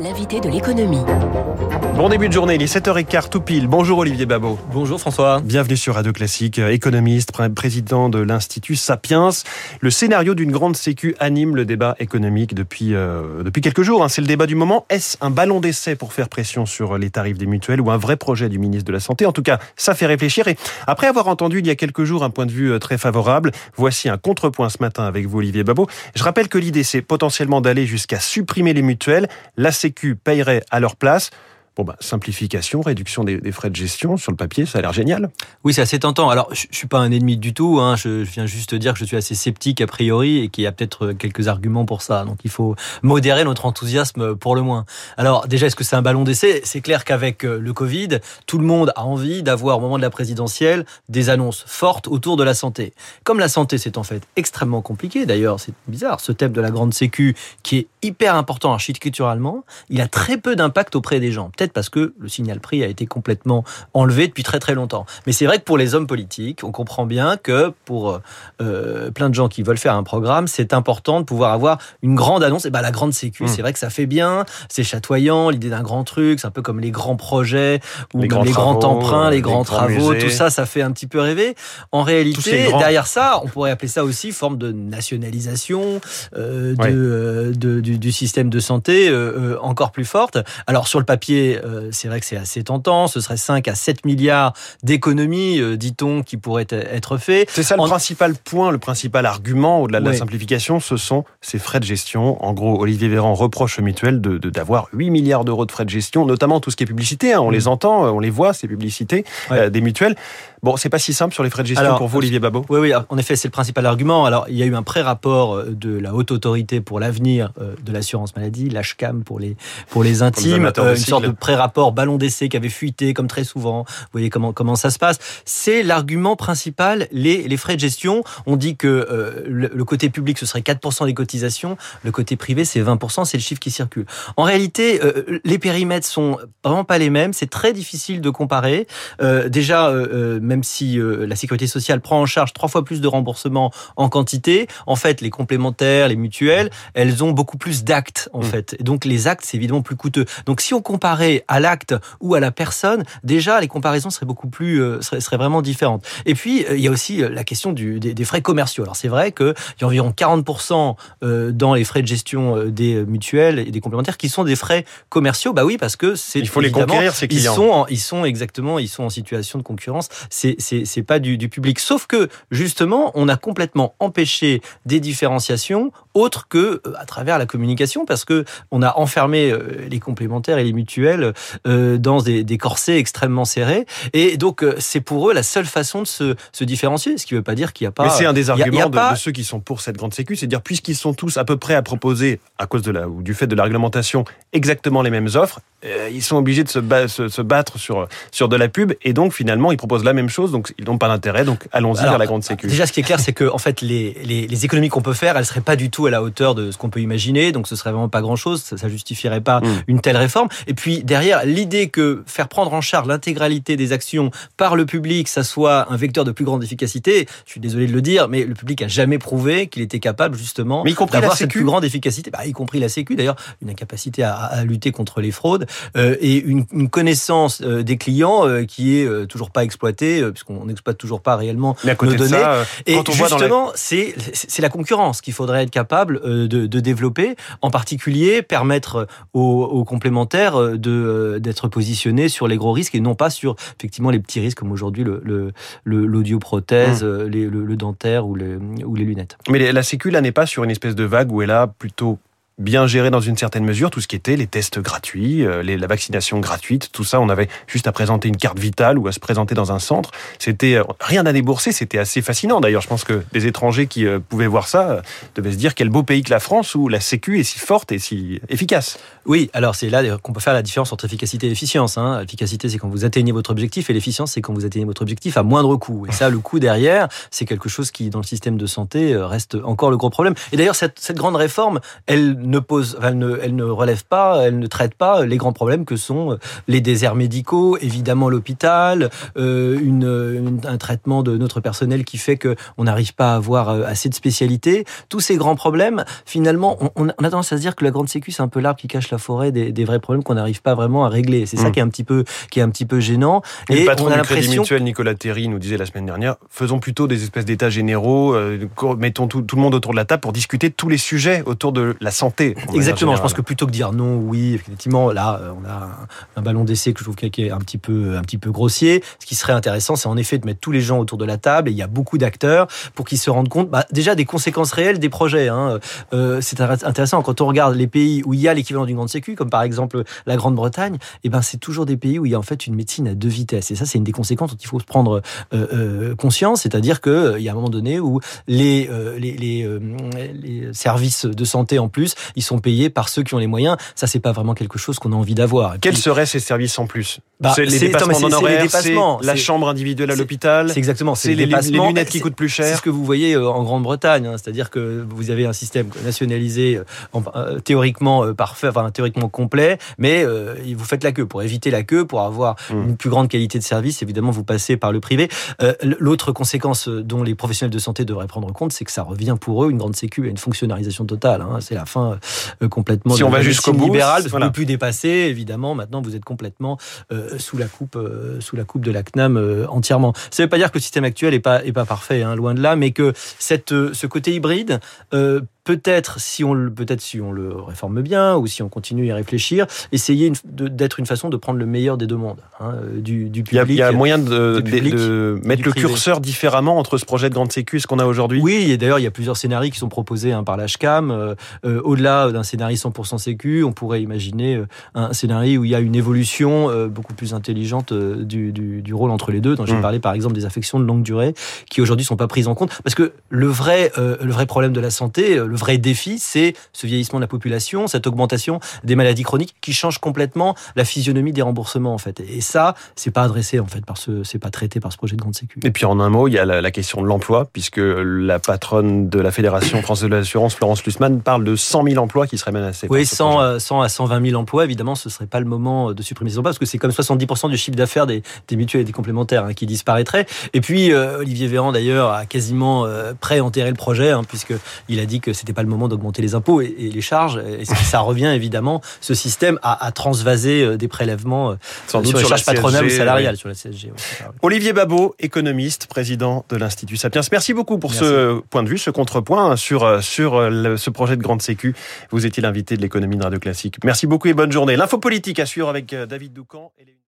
l'invité de l'économie. Bon début de journée, il est 7h15 tout pile. Bonjour Olivier Babot. Bonjour François. Bienvenue sur Radio Classique, économiste, président de l'Institut Sapiens. Le scénario d'une grande sécu anime le débat économique depuis, euh, depuis quelques jours. Hein. C'est le débat du moment. Est-ce un ballon d'essai pour faire pression sur les tarifs des mutuelles ou un vrai projet du ministre de la Santé? En tout cas, ça fait réfléchir. Et après avoir entendu il y a quelques jours un point de vue euh, très favorable, voici un contrepoint ce matin avec vous Olivier Babot. Je rappelle que l'idée c'est potentiellement d'aller jusqu'à supprimer les mutuelles. La Sécu payerait à leur place. Bon bah, simplification, réduction des, frais de gestion, sur le papier, ça a l'air génial. Oui, c'est assez tentant. Alors, je, ne suis pas un ennemi du tout. Hein. Je, viens juste dire que je suis assez sceptique a priori et qu'il y a peut-être quelques arguments pour ça. Donc, il faut modérer notre enthousiasme pour le moins. Alors, déjà, est-ce que c'est un ballon d'essai? C'est clair qu'avec euh, le Covid, tout le monde a envie d'avoir au moment de la présidentielle des annonces fortes autour de la santé. Comme la santé, c'est en fait extrêmement compliqué. D'ailleurs, c'est bizarre. Ce thème de la grande sécu, qui est hyper important architecturalement, il a très peu d'impact auprès des gens. Peut-être parce que le signal prix a été complètement enlevé depuis très très longtemps. Mais c'est vrai que pour les hommes politiques, on comprend bien que pour euh, plein de gens qui veulent faire un programme, c'est important de pouvoir avoir une grande annonce. Et ben la grande sécu, mmh. c'est vrai que ça fait bien, c'est chatoyant, l'idée d'un grand truc, c'est un peu comme les grands projets ou les, grands, les grands emprunts, les, grands, travaux, tout ça, ça fait un petit peu rêver. En réalité, derrière ça, on pourrait appeler ça aussi forme de nationalisation euh, de, euh, du, du, système de santé encore plus forte. Alors sur le papier, euh, c'est vrai que c'est assez tentant. Ce serait 5 à 7 milliards d'économies, euh, dit-on, qui pourraient être faits. C'est ça le principal point, le principal argument au-delà de la simplification, ce sont ces frais de gestion. En gros, Olivier Véran reproche aux mutuelles d'avoir 8 milliards d'euros de frais de gestion, notamment tout ce qui est publicité. Hein. On mm. les entend, on les voit, ces publicités euh, des mutuelles. Bon, c'est pas si simple sur les frais de gestion pour vous, Olivier Babot Oui, oui, en effet, c'est le principal argument. Alors, il y a eu un pré-rapport de la Haute Autorité pour l'avenir de l'assurance maladie, l'HCAM pour les, pour les intimes, une sorte de pré-rapport ballon d'essai qui avait fuité, comme très souvent. Vous voyez comment, comment ça se passe. C'est l'argument principal, les, les frais de gestion. On dit que euh, le, côté public, ce serait 4% des cotisations. Le côté privé, c'est 20%. C'est le chiffre qui circule. En réalité, euh, les périmètres sont vraiment pas les mêmes. C'est très difficile de comparer. Euh, déjà, même si la sécurité sociale prend en charge trois fois plus de remboursement en quantité, en fait, les complémentaires, les mutuelles, elles ont beaucoup plus d'actes, en mmh. fait. Et donc, les actes, c'est évidemment plus coûteux. Donc, si on comparait à l'acte ou à la personne, déjà les comparaisons seraient beaucoup plus euh, seraient, vraiment différentes. Et puis euh, il y a aussi euh, la question du, des, frais commerciaux. Alors c'est vrai qu'il y a environ 40% dans les frais de gestion des mutuelles et des complémentaires qui sont des frais commerciaux. Bah oui, parce que c'est il faut les conquérir ces clients. Ils sont ils sont exactement ils sont en situation de concurrence. C'est pas du, du public. Sauf que justement on a complètement empêché des différenciations autres que à travers la communication parce que on a enfermé les complémentaires et les mutuelles dans des, des, corsets extrêmement serrés. Et donc, euh, c'est pour eux la seule façon de se, se différencier. Ce qui ne veut pas dire qu'il n'y a pas. Mais c'est un des arguments de, ceux qui sont pour cette grande sécu, c'est de dire puisqu'ils sont tous à peu près à proposer, à cause de la ou du fait de la réglementation, exactement les mêmes offres, euh, ils sont obligés de se, se, battre sur sur de la pub et donc finalement ils proposent la même chose, donc ils n'ont pas d'intérêt. Donc allons-y vers la grande sécu. Déjà, ce qui est clair, c'est que en fait les, les, les économies qu'on peut faire, elles seraient pas du tout à la hauteur de ce qu'on peut imaginer. Donc ce serait vraiment pas grand-chose. Ça, ça justifierait pas hmm. une telle réforme. Et puis derrière, l'idée que faire prendre en charge l'intégralité des actions par le public, ça soit un vecteur de plus grande efficacité, je suis désolé de le dire, mais le public a jamais prouvé qu'il était capable justement d'avoir cette plus grande efficacité, bah, y compris la Sécu d'ailleurs, une incapacité à, à, lutter contre les fraudes euh, et une, une, connaissance euh, des clients euh, qui est toujours pas exploitée, puisqu'on n'exploite toujours pas réellement nos données. Ça, et justement, c'est la concurrence qu'il faudrait être capable de, de, développer, en particulier permettre aux, aux complémentaires de d'être positionnés sur les gros risques et non pas sur effectivement les petits risques comme aujourd'hui le l'audioprothèse, le, mmh. le, le, dentaire ou les, ou les lunettes. Mais la Sécu là n'est pas sur une espèce de vague où elle a plutôt bien géré dans une certaine mesure tout ce qui était les tests gratuits, euh, la vaccination gratuite, tout ça. On avait juste à présenter une carte vitale ou à se présenter dans un centre. C'était euh, rien à débourser, c'était assez fascinant. D'ailleurs, je pense que les étrangers qui euh, pouvaient voir ça devaient se dire quel beau pays que la France où la Sécu est si forte et si efficace. Oui, alors c'est là qu'on peut faire la différence entre efficacité et efficience. Hein. L'efficacité, c'est quand vous atteignez votre objectif et l'efficience, c'est quand vous atteignez votre objectif à moindre coût. Et ça, le coût derrière, c'est quelque chose qui, dans le système de santé, reste encore le gros problème. Et d'ailleurs, cette, cette grande réforme, elle ne pose, elle ne, elle ne relève pas, elle ne traite pas les grands problèmes que sont les déserts médicaux, évidemment l'hôpital, euh, une, un traitement de notre personnel qui fait que on n'arrive pas à avoir assez de spécialités. Tous ces grands problèmes, finalement, on, on a tendance à se dire que la grande sécu c'est un peu l'arbre qui cache la forêt des, des vrais problèmes qu'on n'arrive pas vraiment à régler. C'est ça mmh. qui est un petit peu, qui est un petit peu gênant. Et, le patron du Crédit Mutuel, Nicolas Terry, nous disait la semaine dernière, faisons plutôt des espèces d'états généraux, euh, mettons tout, tout, le monde autour de la table pour discuter de tous les sujets autour de la santé. Exactement. Je pense que plutôt que dire non, oui, effectivement, là, euh, on a un ballon d'essai que je trouve qui est un petit peu, un petit peu grossier. Ce qui serait intéressant, c'est en effet de mettre tous les gens autour de la table. Et il y a beaucoup d'acteurs pour qu'ils se rendent compte, bah, déjà des conséquences réelles des projets. Hein. Euh, c'est intéressant quand on regarde les pays où il y a l'équivalent d'une grande sécu, comme par exemple la Grande-Bretagne. Et eh ben, c'est toujours des pays où il y a en fait une médecine à deux vitesses. Et ça, c'est une des conséquences dont il faut se prendre conscience. C'est-à-dire que il y a un moment donné où les, les, les, les services de santé en plus, ils sont payés par ceux qui ont les moyens. Ça, c'est pas vraiment quelque chose qu'on a envie d'avoir. Quels seraient ces services en plus bah, C'est les dépassements d'honoraires, c'est la chambre individuelle à l'hôpital. C'est exactement. C'est les, les, lunettes qui coûtent plus cher. C'est ce que vous voyez euh, en Grande-Bretagne, hein. c'est-à-dire que vous avez un système nationalisé euh, euh, théoriquement parfait, enfin théoriquement complet, mais vous faites la queue pour éviter la queue, pour avoir hmm. une plus grande qualité de service. Évidemment, vous passez par le privé. L'autre conséquence dont les professionnels de santé devraient prendre compte, c'est que ça revient pour eux une grande sécu à une fonctionnalisation totale. Hein. C'est la fin complètement. Si on va jusqu'au bout, libéral, vous ne plus dépasser. Évidemment, maintenant vous êtes complètement sous la coupe, sous la coupe de la CNAM entièrement. Ça ne veut pas dire que le système actuel est pas est pas parfait, hein, loin de là, mais que cette ce côté hybride euh, peut-être si on le peut-être si on le réforme bien ou si on continue à y réfléchir, essayer d'être une façon de prendre le meilleur des deux mondes hein, du, du, public. Il y a, moyen de, de, mettre le curseur différemment entre ce projet de grande sécu et ce qu'on a aujourd'hui? Oui, et d'ailleurs il y a plusieurs scénarios qui sont proposés hein, par l'HCAM. Euh, euh, au-delà d'un scénario 100% sécu, on pourrait imaginer euh, un scénario où il y a une évolution beaucoup plus intelligente du, du, du, rôle entre les deux. Dont j'ai mmh. parlé par exemple des affections de longue durée qui aujourd'hui sont pas prises en compte parce que le vrai le vrai problème de la santé, le vrai défi, c'est ce vieillissement de la population, cette augmentation des maladies chroniques qui change complètement la physionomie des remboursements en fait. Et ça, c'est pas adressé en fait par ce, c'est pas traité par ce projet de grande sécu. Et puis en un mot, il y a la, question de l'emploi, puisque la patronne de la Fédération française de l'assurance, Florence Lussmann, parle de 100 000 emplois qui seraient menacés. Oui, 100, 100, euh, à 120 000 emplois. Évidemment, ce serait pas le moment de supprimer ces emplois parce que c'est comme 70% du chiffre d'affaires des, des, mutuelles et des complémentaires hein, qui disparaîtraient. Et puis euh, Olivier Véran d'ailleurs a quasiment euh, pré-enterré le projet hein, puisque il a dit que c'était pas le moment d'augmenter les impôts et, les charges. Et ça revient évidemment, ce système, à, transvaser euh, des prélèvements euh, Sans sur les charges patronales ou salariales sur la CSG. Olivier Babot, économiste, président de l'Institut Sapiens. Merci beaucoup pour ce point de vue, ce contrepoint sur, euh, ce projet de grande sécu. Vous étiez l'invité de l'économie de Radio Classique. Merci beaucoup et bonne journée. L'info politique à suivre avec David Doucan. Et